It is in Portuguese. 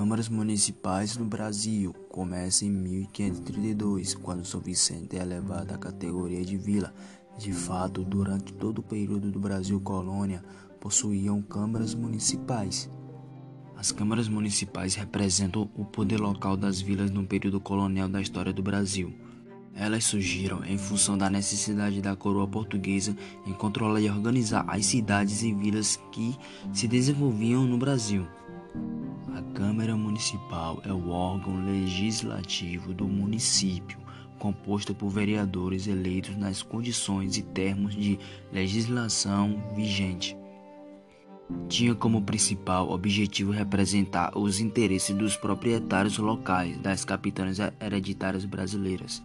Câmaras municipais no Brasil começa em 1532, quando São Vicente é elevado à categoria de vila. De fato, durante todo o período do Brasil colônia, possuíam câmaras municipais. As câmaras municipais representam o poder local das vilas no período colonial da história do Brasil. Elas surgiram em função da necessidade da coroa portuguesa em controlar e organizar as cidades e vilas que se desenvolviam no Brasil. A Câmara Municipal é o órgão legislativo do município, composto por vereadores eleitos nas condições e termos de legislação vigente. Tinha como principal objetivo representar os interesses dos proprietários locais das capitanias hereditárias brasileiras.